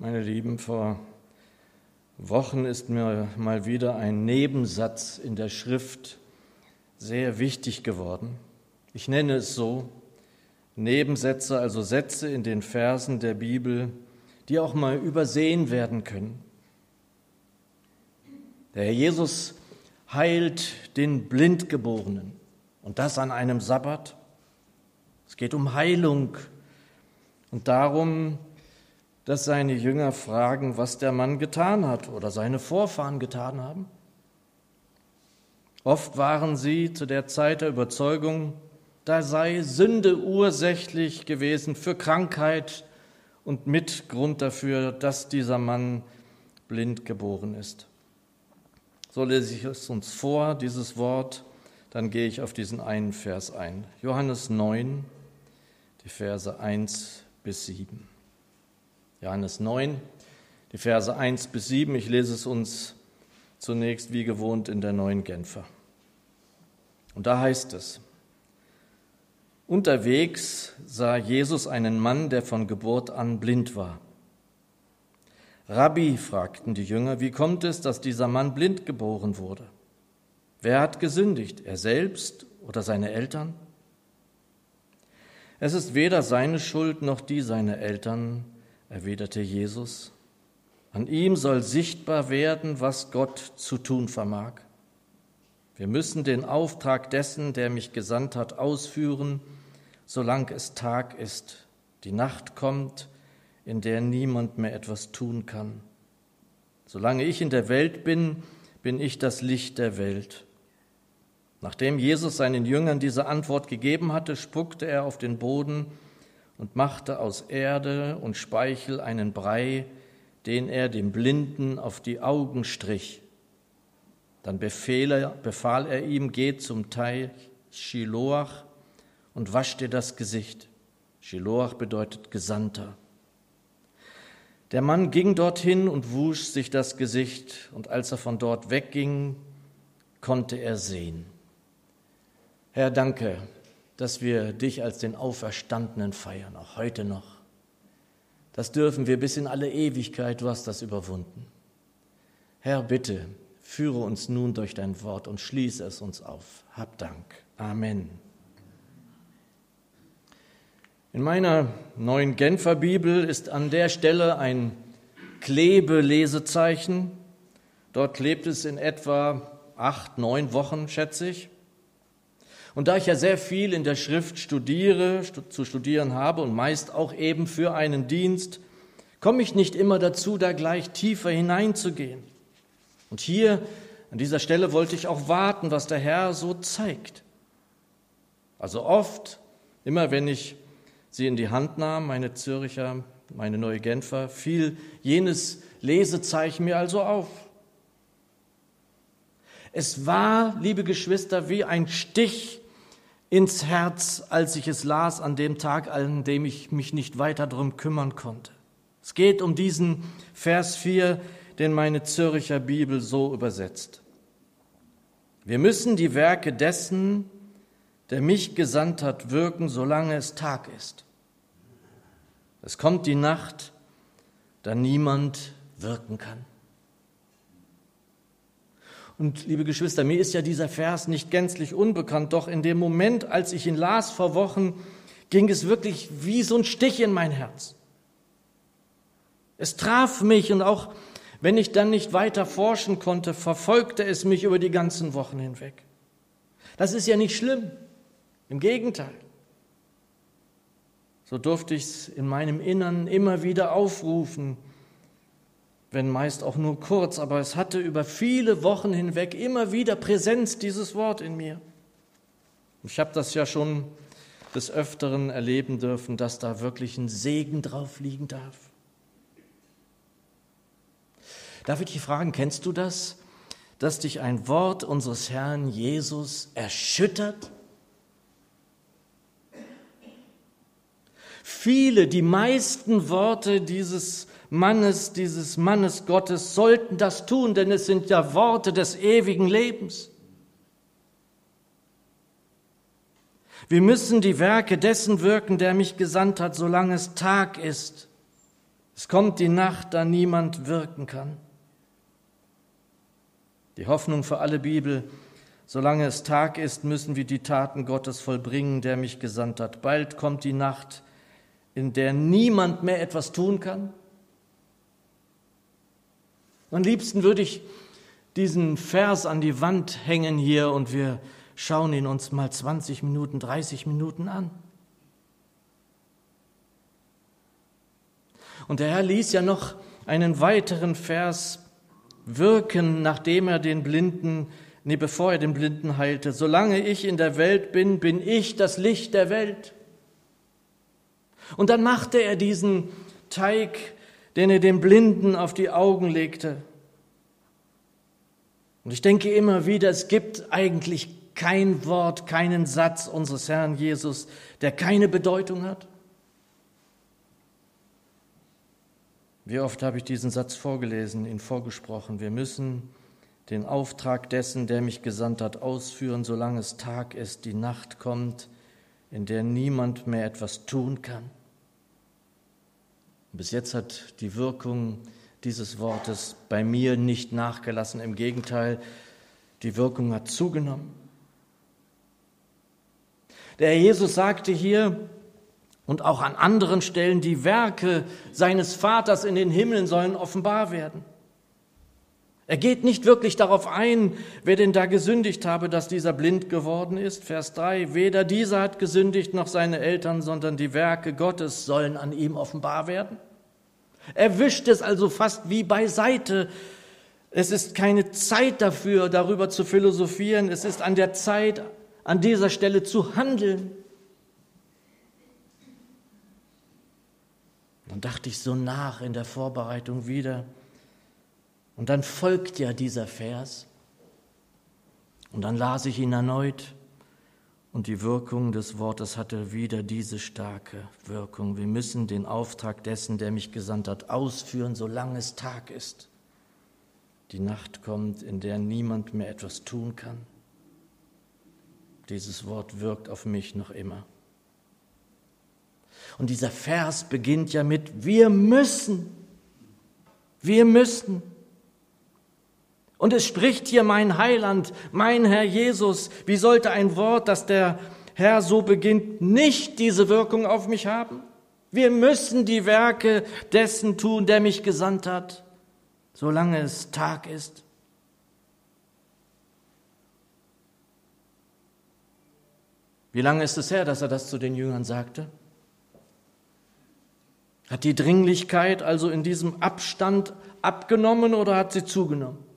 Meine Lieben, vor Wochen ist mir mal wieder ein Nebensatz in der Schrift sehr wichtig geworden. Ich nenne es so, Nebensätze, also Sätze in den Versen der Bibel, die auch mal übersehen werden können. Der Herr Jesus heilt den Blindgeborenen und das an einem Sabbat. Es geht um Heilung und darum, dass seine Jünger fragen, was der Mann getan hat oder seine Vorfahren getan haben. Oft waren sie zu der Zeit der Überzeugung, da sei Sünde ursächlich gewesen für Krankheit und Mitgrund dafür, dass dieser Mann blind geboren ist. So lese ich es uns vor, dieses Wort, dann gehe ich auf diesen einen Vers ein. Johannes 9, die Verse 1 bis 7. Johannes 9, die Verse 1 bis 7. Ich lese es uns zunächst wie gewohnt in der neuen Genfer. Und da heißt es, Unterwegs sah Jesus einen Mann, der von Geburt an blind war. Rabbi, fragten die Jünger, wie kommt es, dass dieser Mann blind geboren wurde? Wer hat gesündigt, er selbst oder seine Eltern? Es ist weder seine Schuld noch die seiner Eltern, erwiderte Jesus. An ihm soll sichtbar werden, was Gott zu tun vermag. Wir müssen den Auftrag dessen, der mich gesandt hat, ausführen, solange es Tag ist. Die Nacht kommt, in der niemand mehr etwas tun kann. Solange ich in der Welt bin, bin ich das Licht der Welt. Nachdem Jesus seinen Jüngern diese Antwort gegeben hatte, spuckte er auf den Boden und machte aus Erde und Speichel einen Brei, den er dem Blinden auf die Augen strich. Dann befahl er ihm, geh zum Teich Shiloach und wasch dir das Gesicht. Shiloach bedeutet Gesandter. Der Mann ging dorthin und wusch sich das Gesicht, und als er von dort wegging, konnte er sehen. Herr, danke, dass wir dich als den Auferstandenen feiern, auch heute noch. Das dürfen wir bis in alle Ewigkeit, du hast das überwunden. Herr, bitte, führe uns nun durch dein Wort und schließe es uns auf. Hab Dank. Amen. In meiner neuen Genfer Bibel ist an der Stelle ein Klebelesezeichen. Dort klebt es in etwa acht, neun Wochen, schätze ich. Und da ich ja sehr viel in der Schrift studiere, zu studieren habe und meist auch eben für einen Dienst, komme ich nicht immer dazu, da gleich tiefer hineinzugehen. Und hier an dieser Stelle wollte ich auch warten, was der Herr so zeigt. Also oft, immer wenn ich sie in die Hand nahm, meine Zürcher, meine neue Genfer, fiel jenes Lesezeichen mir also auf. Es war, liebe Geschwister, wie ein Stich ins Herz, als ich es las an dem Tag, an dem ich mich nicht weiter darum kümmern konnte. Es geht um diesen Vers 4, den meine Zürcher Bibel so übersetzt. Wir müssen die Werke dessen, der mich gesandt hat, wirken, solange es Tag ist. Es kommt die Nacht, da niemand wirken kann. Und liebe Geschwister, mir ist ja dieser Vers nicht gänzlich unbekannt, doch in dem Moment, als ich ihn las vor Wochen, ging es wirklich wie so ein Stich in mein Herz. Es traf mich und auch wenn ich dann nicht weiter forschen konnte, verfolgte es mich über die ganzen Wochen hinweg. Das ist ja nicht schlimm, im Gegenteil. So durfte ich es in meinem Innern immer wieder aufrufen, wenn meist auch nur kurz, aber es hatte über viele Wochen hinweg immer wieder Präsenz, dieses Wort in mir. Ich habe das ja schon des Öfteren erleben dürfen, dass da wirklich ein Segen drauf liegen darf. Darf ich dich fragen, kennst du das, dass dich ein Wort unseres Herrn Jesus erschüttert? Viele, die meisten Worte dieses Mannes, dieses Mannes Gottes sollten das tun, denn es sind ja Worte des ewigen Lebens. Wir müssen die Werke dessen wirken, der mich gesandt hat, solange es Tag ist. Es kommt die Nacht, da niemand wirken kann. Die Hoffnung für alle Bibel, solange es Tag ist, müssen wir die Taten Gottes vollbringen, der mich gesandt hat. Bald kommt die Nacht, in der niemand mehr etwas tun kann. Am liebsten würde ich diesen Vers an die Wand hängen hier und wir schauen ihn uns mal 20 Minuten, 30 Minuten an. Und der Herr ließ ja noch einen weiteren Vers wirken, nachdem er den Blinden, nee, bevor er den Blinden heilte. Solange ich in der Welt bin, bin ich das Licht der Welt. Und dann machte er diesen Teig, den er dem Blinden auf die Augen legte. Und ich denke immer wieder, es gibt eigentlich kein Wort, keinen Satz unseres Herrn Jesus, der keine Bedeutung hat. Wie oft habe ich diesen Satz vorgelesen, ihn vorgesprochen. Wir müssen den Auftrag dessen, der mich gesandt hat, ausführen, solange es Tag ist, die Nacht kommt, in der niemand mehr etwas tun kann. Bis jetzt hat die Wirkung dieses Wortes bei mir nicht nachgelassen. Im Gegenteil, die Wirkung hat zugenommen. Der Herr Jesus sagte hier, und auch an anderen Stellen die Werke seines Vaters in den Himmeln sollen offenbar werden. Er geht nicht wirklich darauf ein, wer denn da gesündigt habe, dass dieser blind geworden ist. Vers 3, weder dieser hat gesündigt noch seine Eltern, sondern die Werke Gottes sollen an ihm offenbar werden. Er wischt es also fast wie beiseite. Es ist keine Zeit dafür, darüber zu philosophieren. Es ist an der Zeit, an dieser Stelle zu handeln. Dann dachte ich so nach in der Vorbereitung wieder. Und dann folgt ja dieser Vers. Und dann las ich ihn erneut. Und die Wirkung des Wortes hatte wieder diese starke Wirkung. Wir müssen den Auftrag dessen, der mich gesandt hat, ausführen, solange es Tag ist. Die Nacht kommt, in der niemand mehr etwas tun kann. Dieses Wort wirkt auf mich noch immer. Und dieser Vers beginnt ja mit, wir müssen, wir müssen. Und es spricht hier mein Heiland, mein Herr Jesus. Wie sollte ein Wort, das der Herr so beginnt, nicht diese Wirkung auf mich haben? Wir müssen die Werke dessen tun, der mich gesandt hat, solange es Tag ist. Wie lange ist es her, dass er das zu den Jüngern sagte? Hat die Dringlichkeit also in diesem Abstand abgenommen oder hat sie zugenommen?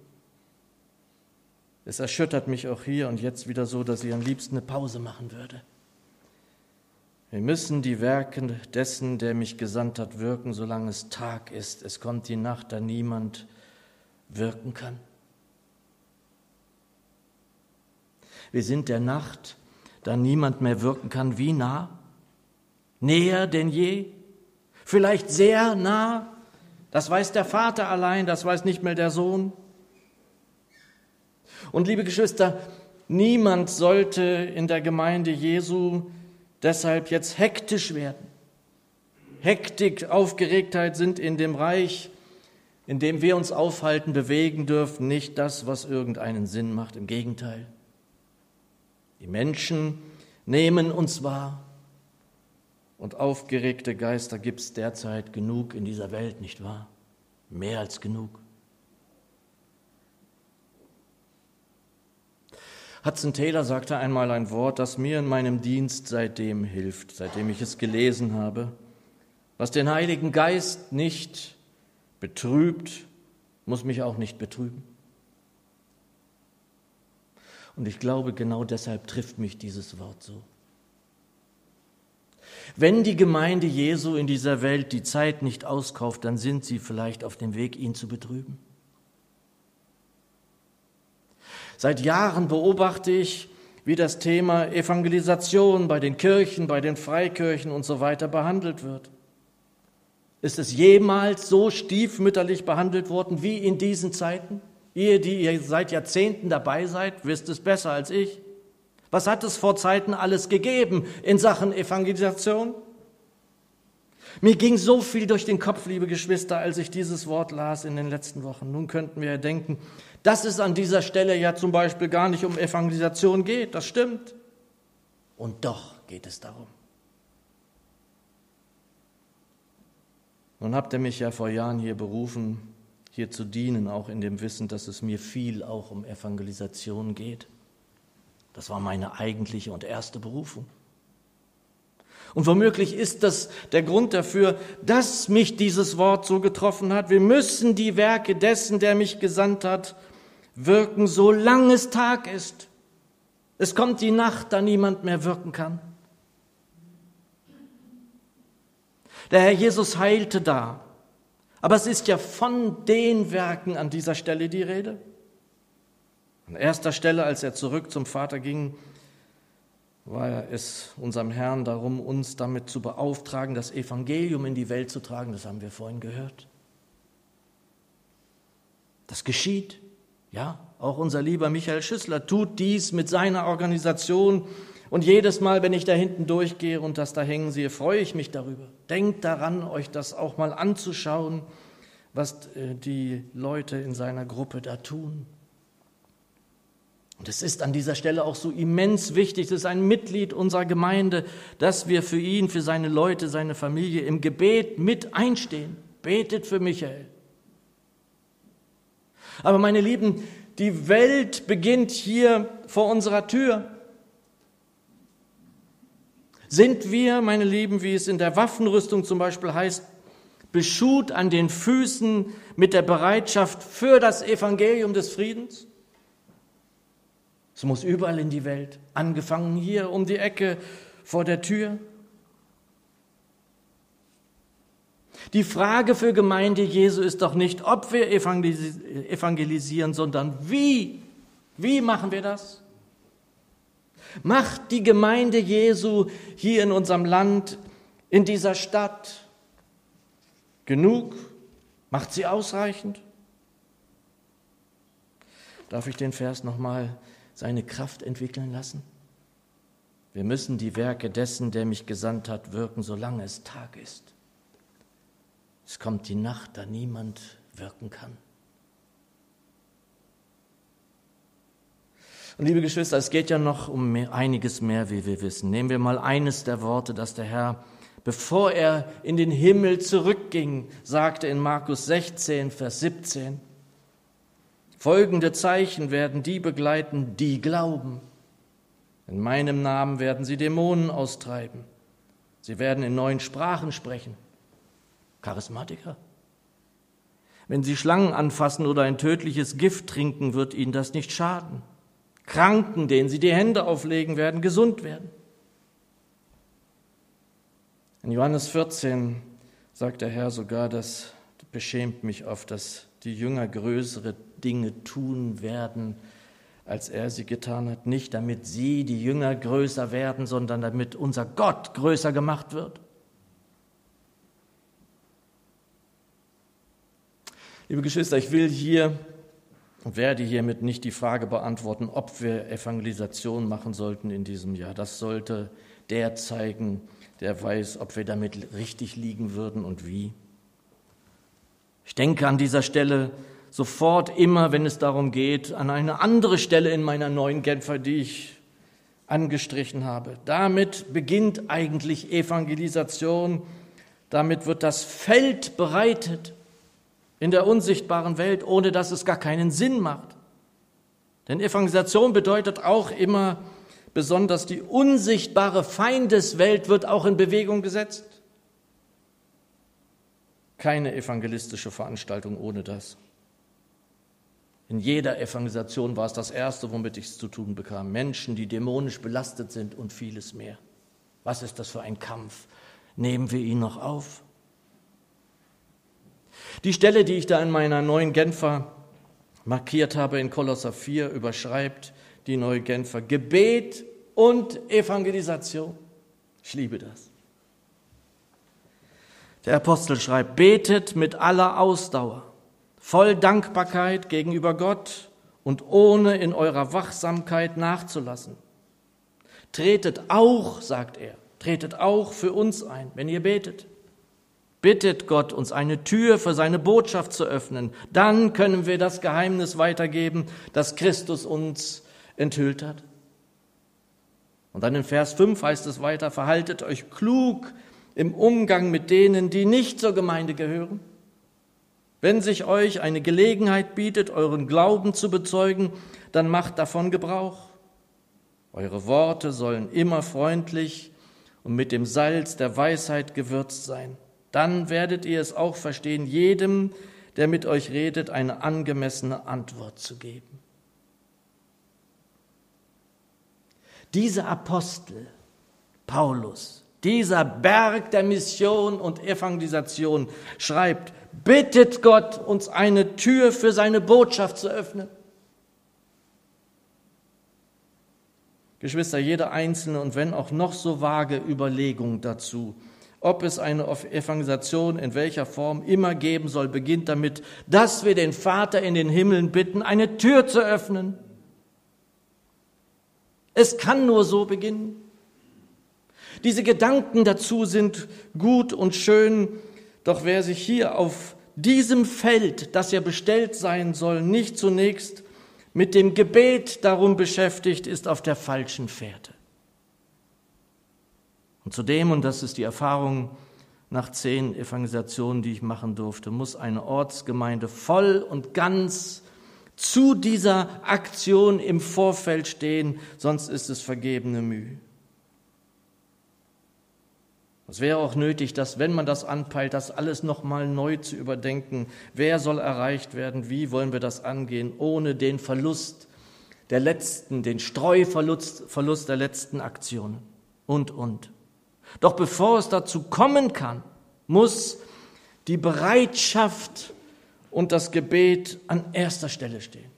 Es erschüttert mich auch hier und jetzt wieder so, dass ich am liebsten eine Pause machen würde. Wir müssen die Werke dessen, der mich gesandt hat, wirken, solange es Tag ist. Es kommt die Nacht, da niemand wirken kann. Wir sind der Nacht, da niemand mehr wirken kann, wie nah? Näher denn je? vielleicht sehr nah. Das weiß der Vater allein, das weiß nicht mehr der Sohn. Und liebe Geschwister, niemand sollte in der Gemeinde Jesu deshalb jetzt hektisch werden. Hektik, Aufgeregtheit sind in dem Reich, in dem wir uns aufhalten, bewegen dürfen, nicht das, was irgendeinen Sinn macht. Im Gegenteil. Die Menschen nehmen uns wahr. Und aufgeregte Geister gibt es derzeit genug in dieser Welt, nicht wahr? Mehr als genug. Hudson Taylor sagte einmal ein Wort, das mir in meinem Dienst seitdem hilft, seitdem ich es gelesen habe. Was den Heiligen Geist nicht betrübt, muss mich auch nicht betrüben. Und ich glaube, genau deshalb trifft mich dieses Wort so. Wenn die Gemeinde Jesu in dieser Welt die Zeit nicht auskauft, dann sind sie vielleicht auf dem Weg, ihn zu betrüben. Seit Jahren beobachte ich, wie das Thema Evangelisation bei den Kirchen, bei den Freikirchen und so weiter behandelt wird. Ist es jemals so stiefmütterlich behandelt worden wie in diesen Zeiten? Ihr, die ihr seit Jahrzehnten dabei seid, wisst es besser als ich. Was hat es vor Zeiten alles gegeben in Sachen Evangelisation? Mir ging so viel durch den Kopf, liebe Geschwister, als ich dieses Wort las in den letzten Wochen. Nun könnten wir ja denken, dass es an dieser Stelle ja zum Beispiel gar nicht um Evangelisation geht. Das stimmt. Und doch geht es darum. Nun habt ihr mich ja vor Jahren hier berufen, hier zu dienen, auch in dem Wissen, dass es mir viel auch um Evangelisation geht. Das war meine eigentliche und erste Berufung. Und womöglich ist das der Grund dafür, dass mich dieses Wort so getroffen hat. Wir müssen die Werke dessen, der mich gesandt hat, wirken, solange es Tag ist. Es kommt die Nacht, da niemand mehr wirken kann. Der Herr Jesus heilte da. Aber es ist ja von den Werken an dieser Stelle die Rede. An erster Stelle, als er zurück zum Vater ging, war es unserem Herrn darum, uns damit zu beauftragen, das Evangelium in die Welt zu tragen. Das haben wir vorhin gehört. Das geschieht. Ja, auch unser lieber Michael Schüssler tut dies mit seiner Organisation. Und jedes Mal, wenn ich da hinten durchgehe und das da hängen sehe, freue ich mich darüber. Denkt daran, euch das auch mal anzuschauen, was äh, die Leute in seiner Gruppe da tun. Und es ist an dieser Stelle auch so immens wichtig, es ist ein Mitglied unserer Gemeinde, dass wir für ihn, für seine Leute, seine Familie im Gebet mit einstehen. Betet für Michael. Aber meine Lieben, die Welt beginnt hier vor unserer Tür. Sind wir, meine Lieben, wie es in der Waffenrüstung zum Beispiel heißt, beschut an den Füßen mit der Bereitschaft für das Evangelium des Friedens? Es muss überall in die Welt, angefangen hier um die Ecke vor der Tür. Die Frage für Gemeinde Jesu ist doch nicht, ob wir evangelisieren, sondern wie. Wie machen wir das? Macht die Gemeinde Jesu hier in unserem Land, in dieser Stadt genug? Macht sie ausreichend? Darf ich den Vers nochmal seine Kraft entwickeln lassen? Wir müssen die Werke dessen, der mich gesandt hat, wirken, solange es Tag ist. Es kommt die Nacht, da niemand wirken kann. Und liebe Geschwister, es geht ja noch um mehr, einiges mehr, wie wir wissen. Nehmen wir mal eines der Worte, das der Herr, bevor er in den Himmel zurückging, sagte in Markus 16, Vers 17. Folgende Zeichen werden die begleiten, die glauben. In meinem Namen werden sie Dämonen austreiben. Sie werden in neuen Sprachen sprechen. Charismatiker. Wenn sie Schlangen anfassen oder ein tödliches Gift trinken, wird ihnen das nicht schaden. Kranken, denen sie die Hände auflegen, werden gesund werden. In Johannes 14 sagt der Herr sogar, das beschämt mich oft, dass die Jünger größere Dinge tun werden, als er sie getan hat, nicht damit sie, die Jünger, größer werden, sondern damit unser Gott größer gemacht wird. Liebe Geschwister, ich will hier und werde hiermit nicht die Frage beantworten, ob wir Evangelisation machen sollten in diesem Jahr. Das sollte der zeigen, der weiß, ob wir damit richtig liegen würden und wie. Ich denke an dieser Stelle sofort immer, wenn es darum geht, an eine andere Stelle in meiner neuen Genfer, die ich angestrichen habe. Damit beginnt eigentlich Evangelisation. Damit wird das Feld bereitet in der unsichtbaren Welt, ohne dass es gar keinen Sinn macht. Denn Evangelisation bedeutet auch immer, besonders die unsichtbare Feindeswelt wird auch in Bewegung gesetzt. Keine evangelistische Veranstaltung ohne das. In jeder Evangelisation war es das Erste, womit ich es zu tun bekam. Menschen, die dämonisch belastet sind und vieles mehr. Was ist das für ein Kampf? Nehmen wir ihn noch auf? Die Stelle, die ich da in meiner neuen Genfer markiert habe in Kolosser 4, überschreibt die neue Genfer Gebet und Evangelisation. Ich liebe das. Der Apostel schreibt, betet mit aller Ausdauer voll Dankbarkeit gegenüber Gott und ohne in eurer Wachsamkeit nachzulassen. Tretet auch, sagt er, tretet auch für uns ein, wenn ihr betet. Bittet Gott, uns eine Tür für seine Botschaft zu öffnen. Dann können wir das Geheimnis weitergeben, das Christus uns enthüllt hat. Und dann in Vers 5 heißt es weiter, verhaltet euch klug im Umgang mit denen, die nicht zur Gemeinde gehören. Wenn sich euch eine Gelegenheit bietet, euren Glauben zu bezeugen, dann macht davon Gebrauch. Eure Worte sollen immer freundlich und mit dem Salz der Weisheit gewürzt sein. Dann werdet ihr es auch verstehen, jedem, der mit euch redet, eine angemessene Antwort zu geben. Dieser Apostel, Paulus, dieser Berg der Mission und Evangelisation schreibt, bittet Gott, uns eine Tür für seine Botschaft zu öffnen. Geschwister, jede einzelne und wenn auch noch so vage Überlegung dazu, ob es eine Evangelisation in welcher Form immer geben soll, beginnt damit, dass wir den Vater in den Himmeln bitten, eine Tür zu öffnen es kann nur so beginnen. Diese Gedanken dazu sind gut und schön, doch wer sich hier auf diesem Feld, das ja bestellt sein soll, nicht zunächst mit dem Gebet darum beschäftigt, ist auf der falschen Fährte. Und zudem, und das ist die Erfahrung nach zehn Evangelisationen, die ich machen durfte, muss eine Ortsgemeinde voll und ganz zu dieser Aktion im Vorfeld stehen, sonst ist es vergebene Mühe. Es wäre auch nötig, dass, wenn man das anpeilt, das alles nochmal neu zu überdenken. Wer soll erreicht werden? Wie wollen wir das angehen, ohne den Verlust der letzten, den Streuverlust Verlust der letzten Aktionen und, und. Doch bevor es dazu kommen kann, muss die Bereitschaft und das Gebet an erster Stelle stehen.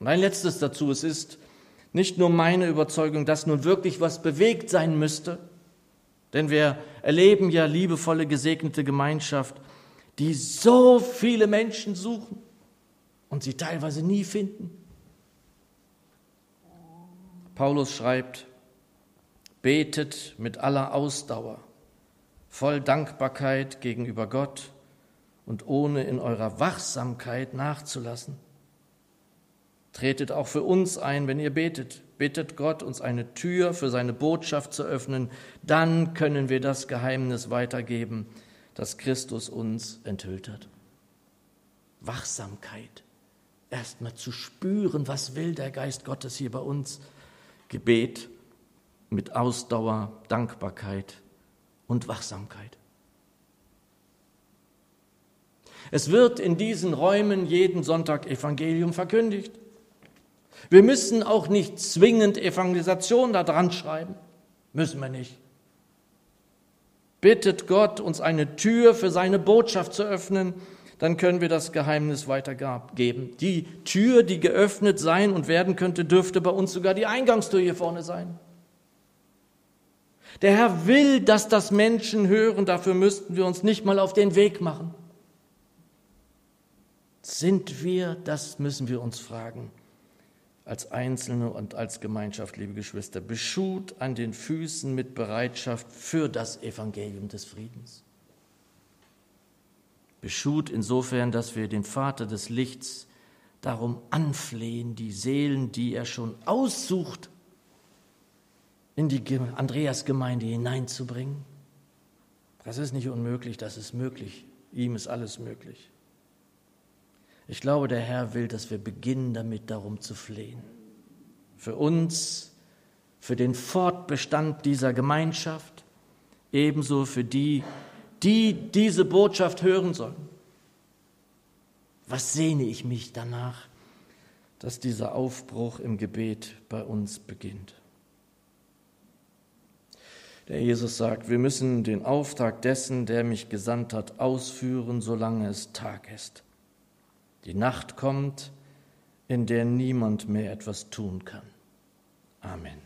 Und ein letztes dazu, es ist nicht nur meine Überzeugung, dass nun wirklich was bewegt sein müsste, denn wir erleben ja liebevolle, gesegnete Gemeinschaft, die so viele Menschen suchen und sie teilweise nie finden. Paulus schreibt, betet mit aller Ausdauer, voll Dankbarkeit gegenüber Gott und ohne in eurer Wachsamkeit nachzulassen. Tretet auch für uns ein, wenn ihr betet. Bittet Gott, uns eine Tür für seine Botschaft zu öffnen. Dann können wir das Geheimnis weitergeben, das Christus uns enthüllt hat. Wachsamkeit. Erstmal zu spüren, was will der Geist Gottes hier bei uns. Gebet mit Ausdauer, Dankbarkeit und Wachsamkeit. Es wird in diesen Räumen jeden Sonntag Evangelium verkündigt. Wir müssen auch nicht zwingend Evangelisation da dran schreiben. Müssen wir nicht. Bittet Gott, uns eine Tür für seine Botschaft zu öffnen, dann können wir das Geheimnis weitergeben. Die Tür, die geöffnet sein und werden könnte, dürfte bei uns sogar die Eingangstür hier vorne sein. Der Herr will, dass das Menschen hören, dafür müssten wir uns nicht mal auf den Weg machen. Sind wir, das müssen wir uns fragen, als Einzelne und als Gemeinschaft, liebe Geschwister, beschut an den Füßen mit Bereitschaft für das Evangelium des Friedens. Beschut insofern, dass wir den Vater des Lichts darum anflehen, die Seelen, die er schon aussucht, in die Andreasgemeinde hineinzubringen. Das ist nicht unmöglich, das ist möglich. Ihm ist alles möglich. Ich glaube, der Herr will, dass wir beginnen damit darum zu flehen. Für uns, für den Fortbestand dieser Gemeinschaft, ebenso für die, die diese Botschaft hören sollen. Was sehne ich mich danach, dass dieser Aufbruch im Gebet bei uns beginnt? Der Jesus sagt, wir müssen den Auftrag dessen, der mich gesandt hat, ausführen, solange es Tag ist. Die Nacht kommt, in der niemand mehr etwas tun kann. Amen.